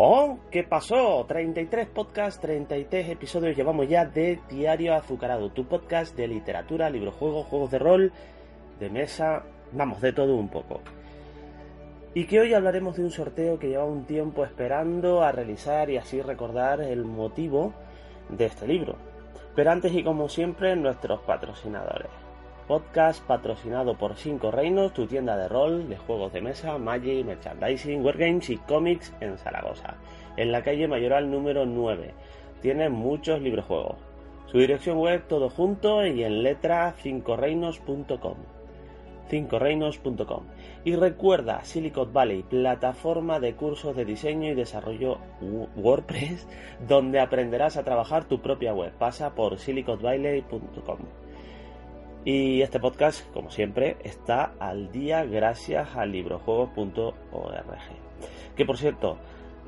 ¡Oh! ¿Qué pasó? 33 podcasts, 33 episodios llevamos ya de Diario Azucarado, tu podcast de literatura, librojuegos, juegos de rol, de mesa, vamos, de todo un poco. Y que hoy hablaremos de un sorteo que lleva un tiempo esperando a realizar y así recordar el motivo de este libro. Pero antes y como siempre, nuestros patrocinadores podcast patrocinado por Cinco Reinos, tu tienda de rol, de juegos de mesa, Magic, Merchandising, Wargames y cómics en Zaragoza, en la calle Mayoral número 9. Tiene muchos librojuegos. Su dirección web todo junto y en letra 5reinos.com. 5reinos.com. Y recuerda Silicon Valley, plataforma de cursos de diseño y desarrollo WordPress, donde aprenderás a trabajar tu propia web. Pasa por siliconvalley.com. Y este podcast, como siempre, está al día gracias a librojuegos.org. Que por cierto,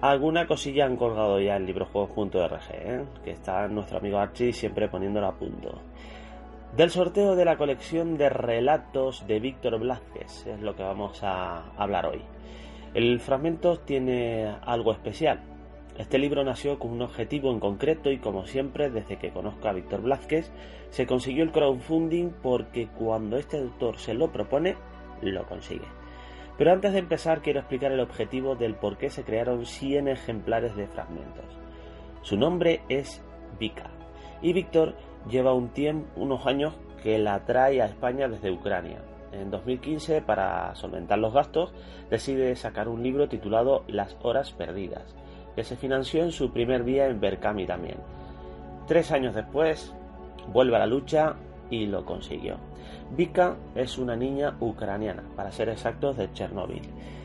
alguna cosilla han colgado ya en librojuegos.org, ¿eh? que está nuestro amigo Archie siempre poniéndolo a punto. Del sorteo de la colección de relatos de Víctor Blázquez es lo que vamos a hablar hoy. El fragmento tiene algo especial, este libro nació con un objetivo en concreto y como siempre, desde que conozco a Víctor Blázquez, se consiguió el crowdfunding porque cuando este autor se lo propone, lo consigue. Pero antes de empezar quiero explicar el objetivo del por qué se crearon 100 ejemplares de fragmentos. Su nombre es Vika y Víctor lleva unos años que la trae a España desde Ucrania. En 2015, para solventar los gastos, decide sacar un libro titulado Las horas perdidas que se financió en su primer día en Berkami también. Tres años después, vuelve a la lucha y lo consiguió. Vika es una niña ucraniana, para ser exactos, de Chernóbil,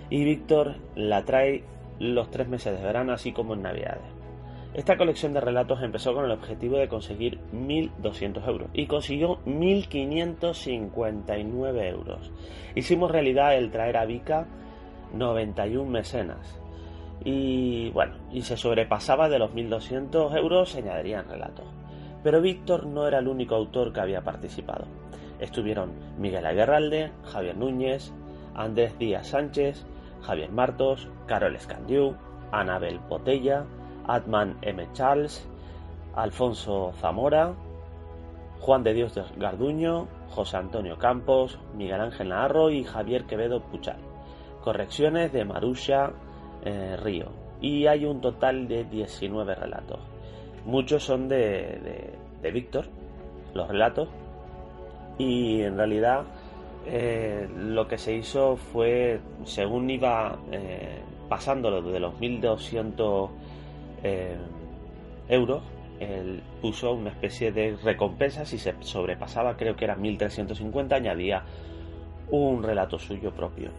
y Víctor la trae los tres meses de verano, así como en Navidades. Esta colección de relatos empezó con el objetivo de conseguir 1.200 euros y consiguió 1.559 euros. Hicimos realidad el traer a Vika 91 mecenas, y bueno, y se sobrepasaba de los 1.200 euros, se añadirían relatos. Pero Víctor no era el único autor que había participado. Estuvieron Miguel Aguerralde, Javier Núñez, Andrés Díaz Sánchez, Javier Martos, Carol Escandiu, Anabel Potella, Atman M. Charles, Alfonso Zamora, Juan de Dios Garduño, José Antonio Campos, Miguel Ángel Naharro y Javier Quevedo Puchal. Correcciones de Marusha eh, Río. Y hay un total de 19 relatos. Muchos son de, de, Víctor, los relatos. Y en realidad eh, lo que se hizo fue, según iba eh, pasándolo de los 1200 euros, él puso una especie de recompensa. Si se sobrepasaba, creo que era 1350, añadía un relato suyo propio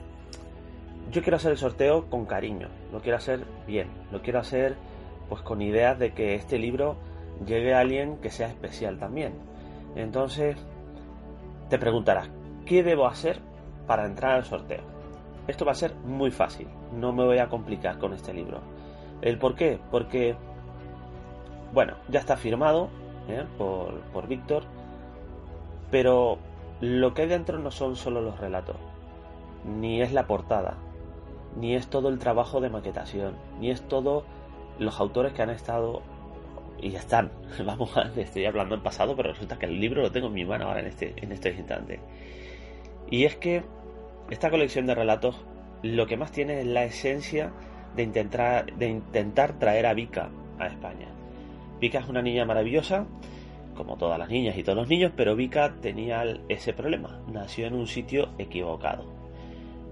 yo quiero hacer el sorteo con cariño, lo quiero hacer bien, lo quiero hacer pues con ideas de que este libro llegue a alguien que sea especial también. Entonces, te preguntarás, ¿qué debo hacer para entrar al sorteo? Esto va a ser muy fácil, no me voy a complicar con este libro. ¿El por qué? Porque, bueno, ya está firmado ¿eh? por, por Víctor, pero lo que hay dentro no son solo los relatos, ni es la portada, ni es todo el trabajo de maquetación, ni es todo los autores que han estado y están. Vamos, estoy hablando en pasado, pero resulta que el libro lo tengo en mi mano ahora en este, en este instante. Y es que esta colección de relatos lo que más tiene es la esencia de intentar, de intentar traer a Vika a España. Vika es una niña maravillosa, como todas las niñas y todos los niños, pero Vika tenía ese problema. Nació en un sitio equivocado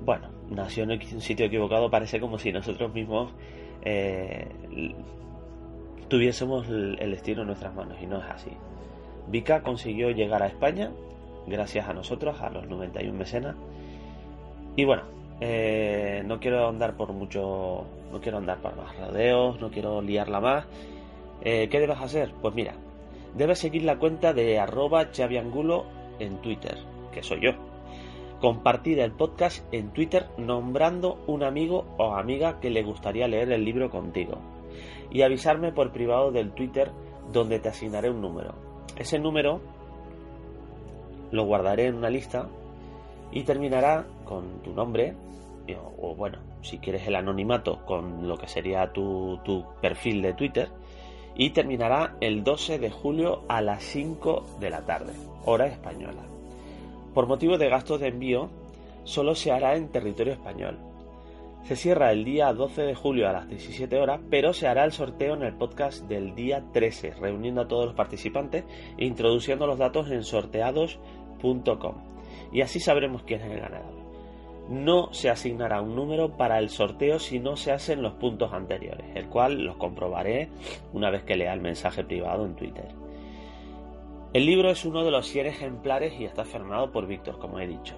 bueno, nació en un sitio equivocado, parece como si nosotros mismos eh, tuviésemos el destino en nuestras manos y no es así. Vika consiguió llegar a España gracias a nosotros, a los 91 mecenas. Y bueno, eh, no quiero andar por mucho, no quiero andar por más rodeos, no quiero liarla más. Eh, ¿Qué debes hacer? Pues mira, debes seguir la cuenta de arroba chaviangulo en Twitter, que soy yo. Compartir el podcast en Twitter nombrando un amigo o amiga que le gustaría leer el libro contigo. Y avisarme por privado del Twitter donde te asignaré un número. Ese número lo guardaré en una lista y terminará con tu nombre, o, bueno, si quieres el anonimato, con lo que sería tu, tu perfil de Twitter, y terminará el 12 de julio a las 5 de la tarde, hora española. Por motivo de gastos de envío, solo se hará en territorio español. Se cierra el día 12 de julio a las 17 horas, pero se hará el sorteo en el podcast del día 13, reuniendo a todos los participantes e introduciendo los datos en sorteados.com. Y así sabremos quién es el ganador. No se asignará un número para el sorteo si no se hacen los puntos anteriores, el cual los comprobaré una vez que lea el mensaje privado en Twitter. El libro es uno de los 100 ejemplares y está firmado por Víctor, como he dicho.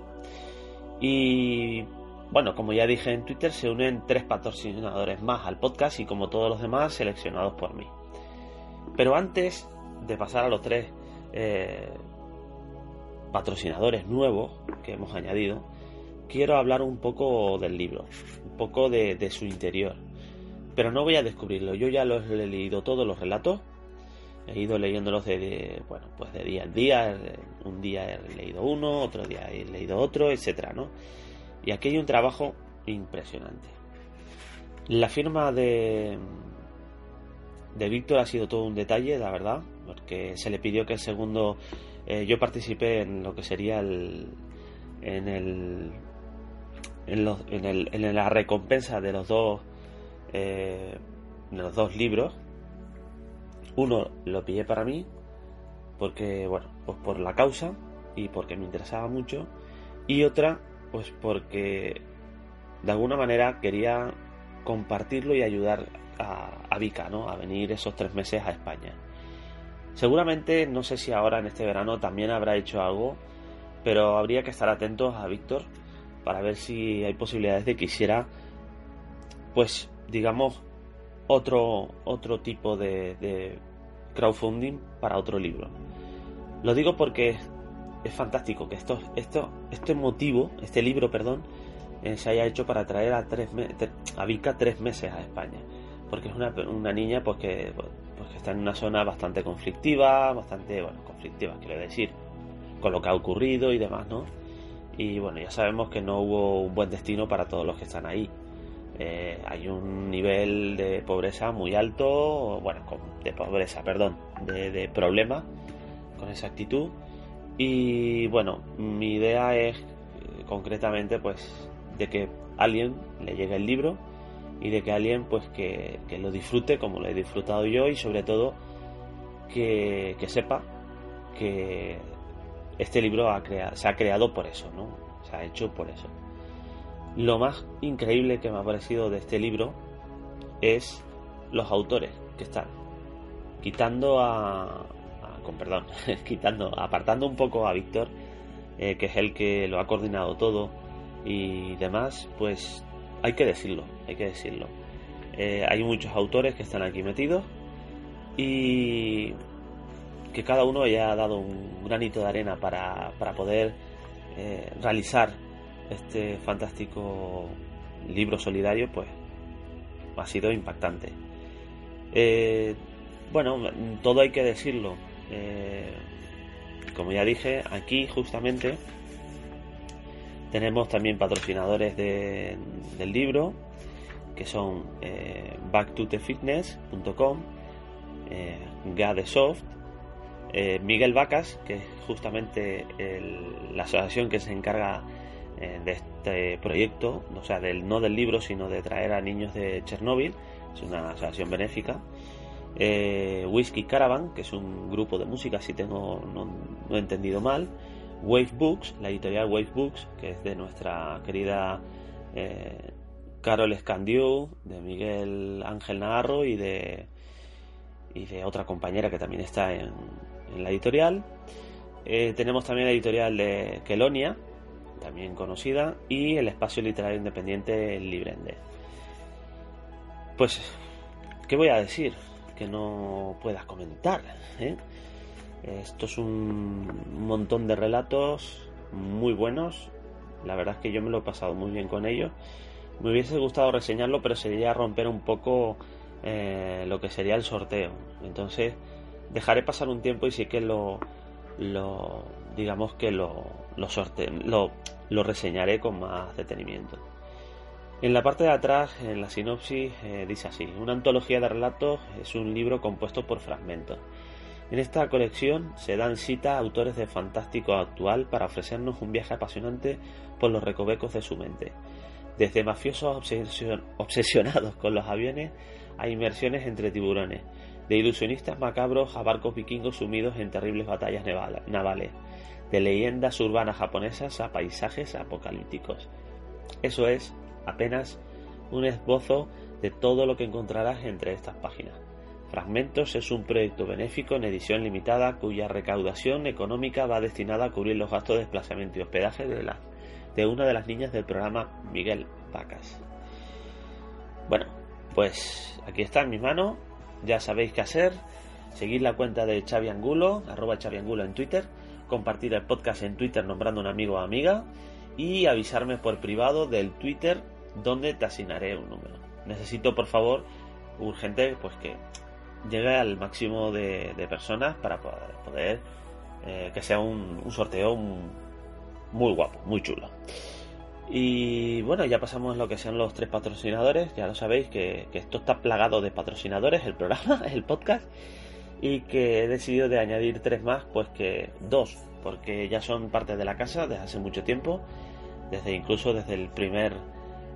Y bueno, como ya dije en Twitter, se unen tres patrocinadores más al podcast y como todos los demás, seleccionados por mí. Pero antes de pasar a los tres eh, patrocinadores nuevos que hemos añadido, quiero hablar un poco del libro, un poco de, su interior. Pero no voy a descubrirlo, yo ya los he leído todos los relatos, he ido leyéndolos de, bueno, pues de día en día, un día he leído uno, otro día he leído otro, etcétera, ¿no? Y aquí hay un trabajo impresionante. La firma de, de Víctor ha sido todo un detalle, la verdad, porque se le pidió que el segundo. Eh, yo participé en lo que sería el. En el. En, el, en la recompensa de los dos. Eh, de los dos libros. Uno lo pillé para mí, porque, bueno, pues por la causa y porque me interesaba mucho. Y otra pues porque de alguna manera quería compartirlo y ayudar a, a Vika, ¿no? A venir esos tres meses a España. Seguramente, no sé si ahora en este verano también habrá hecho algo, pero habría que estar atentos a Víctor para ver si hay posibilidades de que hiciera, pues, digamos, otro, otro tipo de, de crowdfunding para otro libro. Lo digo porque es fantástico que esto, esto, este motivo, este libro, perdón, eh, se haya hecho para traer a, tres a Vika tres meses a España. Porque es una, una niña pues que, pues que está en una zona bastante conflictiva, bastante, bueno, conflictiva, quiero decir, con lo que ha ocurrido y demás, ¿no? Y bueno, ya sabemos que no hubo un buen destino para todos los que están ahí. Eh, hay un nivel de pobreza muy alto, bueno, de pobreza, perdón, de, de problemas con esa actitud y bueno, mi idea es eh, concretamente pues de que alguien le llegue el libro y de que alguien pues que, lo disfrute como lo he disfrutado yo y sobre todo que, sepa que este libro ha se ha creado por eso, ¿no? Se ha hecho por eso. Lo más increíble que me ha parecido de este libro es los autores que están quitando a, con perdón, quitando, apartando un poco a Víctor, eh, que es el que lo ha coordinado todo y demás, pues hay que decirlo, hay que decirlo. Eh, hay muchos autores que están aquí metidos y que cada uno haya dado un granito de arena para, para poder eh, realizar este fantástico libro solidario, pues ha sido impactante. bueno, todo hay que decirlo. Eh, como ya dije, aquí justamente tenemos también patrocinadores del libro, que son eh, eh, Gadesoft, eh, Miguel Vacas, que es justamente la asociación que se encarga eh, de este proyecto, o sea, del, no del libro, sino de traer a niños de Chernóbil, es una asociación benéfica eh, Whiskey Caravan, que es un grupo de música, si tengo no, he entendido mal, Wave Books, la editorial Wave Books, que es de nuestra querida eh, Carol Escandiu, de Miguel Ángel Navarro y de, y de otra compañera que también está en, la editorial. Eh, tenemos también la editorial de Kelonia, también conocida, y el espacio literario independiente Librende. Pues, ¿qué voy a decir? Que no puedas comentar. ¿eh? Esto es un montón de relatos muy buenos. La verdad es que yo me lo he pasado muy bien con ellos. Me hubiese gustado reseñarlo, pero sería romper un poco eh, lo que sería el sorteo. Entonces, dejaré pasar un tiempo y sí que lo, lo digamos que lo, lo, lo, lo reseñaré con más detenimiento. En la parte de atrás, en la sinopsis, eh, dice así, una antología de relatos es un libro compuesto por fragmentos. En esta colección se dan cita a autores de fantástico actual para ofrecernos un viaje apasionante por los recovecos de su mente. Desde mafiosos obsesionados con los aviones a inmersiones entre tiburones, de ilusionistas macabros a barcos vikingos sumidos en terribles batallas navales, de leyendas urbanas japonesas a paisajes apocalípticos. Eso es apenas un esbozo de todo lo que encontrarás entre estas páginas. Fragmentos es un proyecto benéfico en edición limitada cuya recaudación económica va destinada a cubrir los gastos de desplazamiento y hospedaje de, una de las niñas del programa Miguel Vacas. Bueno, pues aquí está en mi mano ya sabéis qué hacer. Seguir la cuenta de Xavi Angulo, arroba Xavi Angulo en Twitter. Compartir el podcast en Twitter nombrando un amigo o amiga. Y avisarme por privado del Twitter donde te asignaré un número. Necesito, por favor, urgente, pues que llegue al máximo de, personas para poder, eh, que sea un, sorteo muy guapo, muy chulo. Y bueno, ya pasamos lo que sean los tres patrocinadores. Ya lo sabéis que, esto está plagado de patrocinadores, el programa, el podcast. Y que he decidido de añadir tres más, pues que dos, porque ya son parte de la casa desde hace mucho tiempo. Desde incluso desde el primer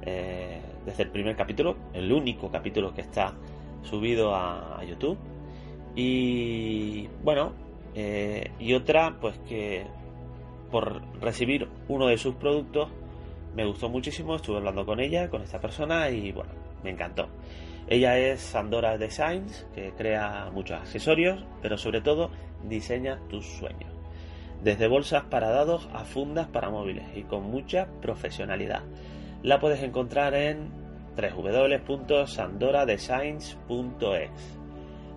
eh, desde el primer capítulo, el único capítulo que está subido a, YouTube. Y bueno, eh, y otra, pues que por recibir uno de sus productos me gustó muchísimo, estuve hablando con ella, con esta persona y bueno, me encantó. Ella es Sandora Designs, que crea muchos accesorios, pero sobre todo diseña tus sueños. Desde bolsas para dados a fundas para móviles y con mucha profesionalidad. La puedes encontrar en www.sandoradesigns.es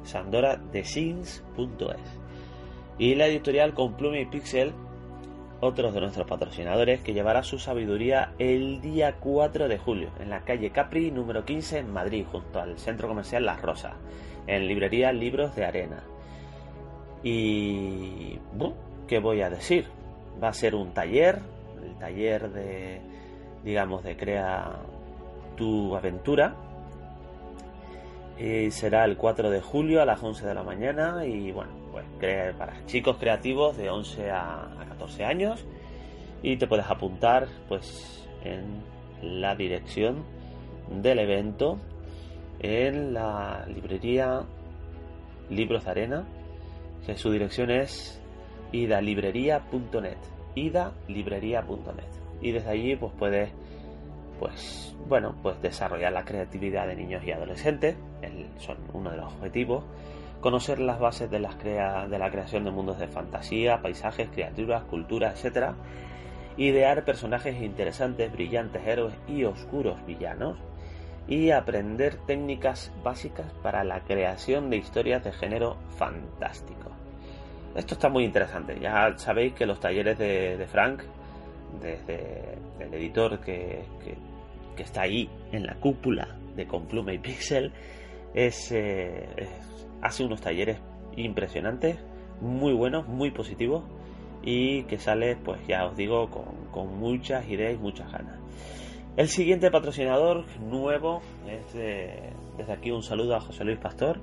sandoradesigns.es y la editorial con Pluma y Pixel otros de nuestros patrocinadores, que llevará su sabiduría el día 4 de julio en la calle Capri número 15 en Madrid, junto al centro comercial Las Rosas, en librería Libros de Arena. Y... ¿qué voy a decir? Va a ser un taller, el taller de, digamos, de Crea tu aventura. Y será el 4 de julio a las 11 de la mañana y bueno, pues para chicos creativos de 11 a 14 años y te puedes apuntar pues en la dirección del evento en la librería Libros de Arena que su dirección es idalibrería.net idalibrería.net y desde allí pues puedes pues bueno pues desarrollar la creatividad de niños y adolescentes son uno de los objetivos conocer las bases de, las crea de la creación de mundos de fantasía, paisajes, criaturas, culturas, etc. Idear personajes interesantes, brillantes héroes y oscuros villanos. Y aprender técnicas básicas para la creación de historias de género fantástico. Esto está muy interesante. Ya sabéis que los talleres de, Frank, desde el editor que, está ahí en la cúpula de Complume y Pixel, es, eh, hace unos talleres impresionantes, muy buenos, muy positivos y que sale, pues ya os digo, con, muchas ideas y muchas ganas. El siguiente patrocinador nuevo es desde aquí un saludo a José Luis Pastor,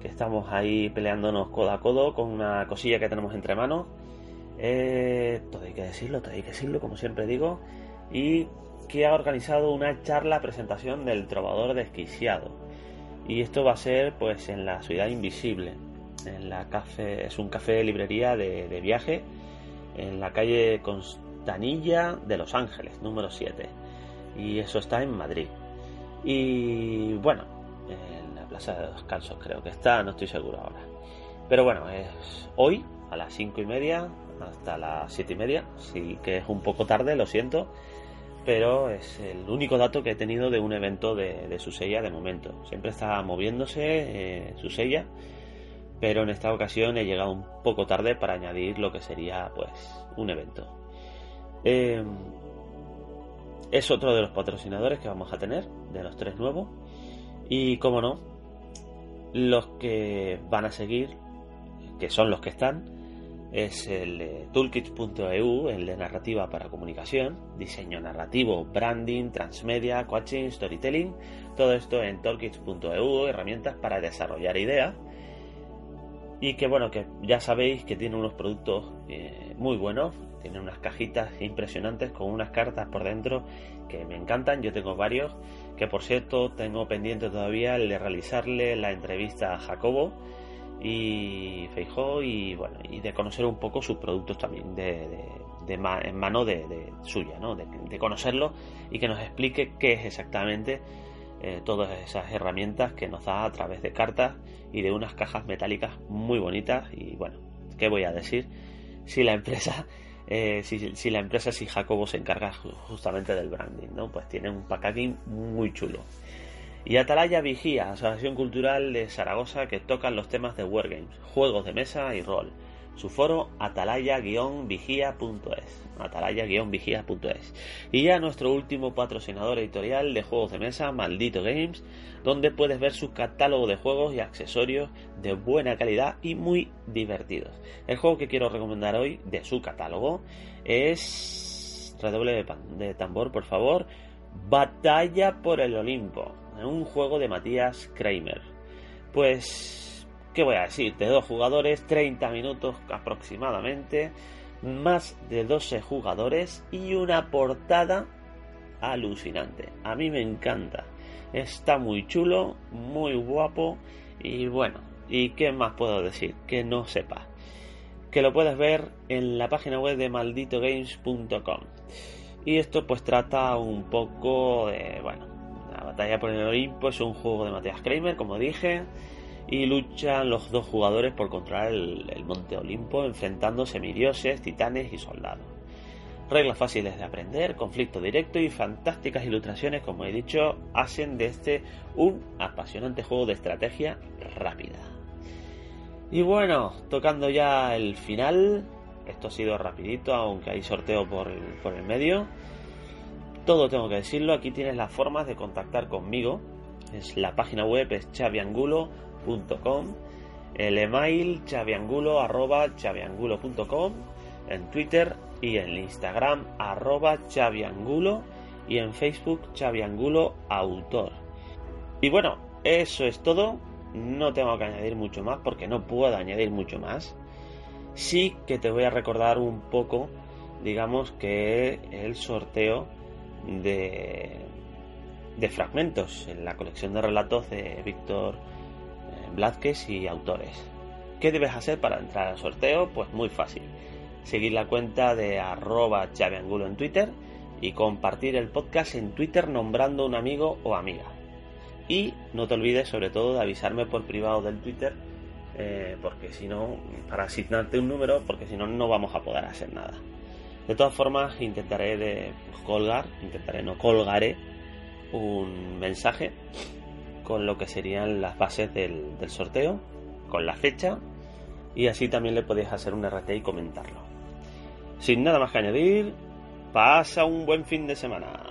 que estamos ahí peleándonos codo a codo con una cosilla que tenemos entre manos. Eh, todo hay que decirlo, todo hay que decirlo, como siempre digo, y que ha organizado una charla presentación del trovador desquiciado y esto va a ser pues en la ciudad invisible. En la café, es un café de librería de, viaje en la calle Constanilla de Los Ángeles, número 7. Y eso está en Madrid. Y bueno, en la Plaza de los Calzos creo que está, no estoy seguro ahora. Pero bueno, es hoy a las 5 y media hasta las 7 y media. Sí que es un poco tarde, lo siento. Pero es el único dato que he tenido de un evento de, de Susella de momento. Siempre está moviéndose eh, Susella pero en esta ocasión he llegado un poco tarde para añadir lo que sería pues un evento. Eh, es otro de los patrocinadores que vamos a tener, de los tres nuevos. Y como no, los que van a seguir, que son los que están, es el de toolkits.eu, el de narrativa para comunicación, diseño narrativo, branding, transmedia, coaching, storytelling, todo esto en toolkits.eu, herramientas para desarrollar ideas. Y que bueno, que ya sabéis que tiene unos productos eh, muy buenos, tiene unas cajitas impresionantes con unas cartas por dentro que me encantan, yo tengo varios, que por cierto tengo pendiente todavía el de realizarle la entrevista a Jacobo y Feijó y bueno, y de conocer un poco sus productos también de, en mano de, suya, ¿no? de conocerlo y que nos explique qué es exactamente eh, todas esas herramientas que nos da a través de cartas y de unas cajas metálicas muy bonitas y bueno, ¿qué voy a decir? Si la empresa, eh, si, la empresa, si Jacobo se encarga justamente del branding, ¿no? Pues tiene un packaging muy chulo. Y Atalaya Vigía, Asociación Cultural de Zaragoza que tocan los temas de Wargames, juegos de mesa y rol su foro atalaya-vigía.es. Atalaya-vigía.es. Y ya nuestro último patrocinador editorial de juegos de mesa, Maldito Games, donde puedes ver su catálogo de juegos y accesorios de buena calidad y muy divertidos. El juego que quiero recomendar hoy de su catálogo es. Redoble de tambor, por favor. Batalla por el Olimpo. Un juego de Matías Kramer. Pues ¿Qué voy a decir? De dos jugadores, 30 minutos aproximadamente, más de 12 jugadores y una portada alucinante. A mí me encanta. Está muy chulo, muy guapo y bueno, ¿y qué más puedo decir? Que no sepa. Que lo puedes ver en la página web de malditogames.com. Y esto pues trata un poco de, bueno, batalla por el Olimpo es un juego de Matías Kramer, como dije y luchan los dos jugadores por controlar el, Monte Olimpo enfrentando semidioses, titanes y soldados. Reglas fáciles de aprender, conflicto directo y fantásticas ilustraciones, como he dicho, hacen de este un apasionante juego de estrategia rápida. Y bueno, tocando ya el final, esto ha sido rapidito, aunque hay sorteo por por el medio. Todo tengo que decirlo, aquí tienes las formas de contactar conmigo. Es la página web es chaviangulo el email chaviangulo arroba chaviangulo.com, en Twitter y en Instagram arroba chaviangulo y en Facebook chaviangulo autor. Y bueno, eso es todo. No tengo que añadir mucho más porque no puedo añadir mucho más. Sí que te voy a recordar un poco, digamos que el sorteo de, fragmentos en la colección de relatos de Víctor Blázquez y autores. ¿Qué debes hacer para entrar al sorteo? Pues muy fácil. Seguir la cuenta de arroba chaviangulo en Twitter y compartir el podcast en Twitter nombrando un amigo o amiga. Y no te olvides sobre todo de avisarme por privado del Twitter, eh, porque si no, para asignarte un número, porque si no, no vamos a poder hacer nada. De todas formas, intentaré de colgar, intentaré, no colgaré un mensaje con lo que serían las bases del, sorteo, con la fecha, y así también le podéis hacer un RT y comentarlo. Sin nada más que añadir, pasa un buen fin de semana.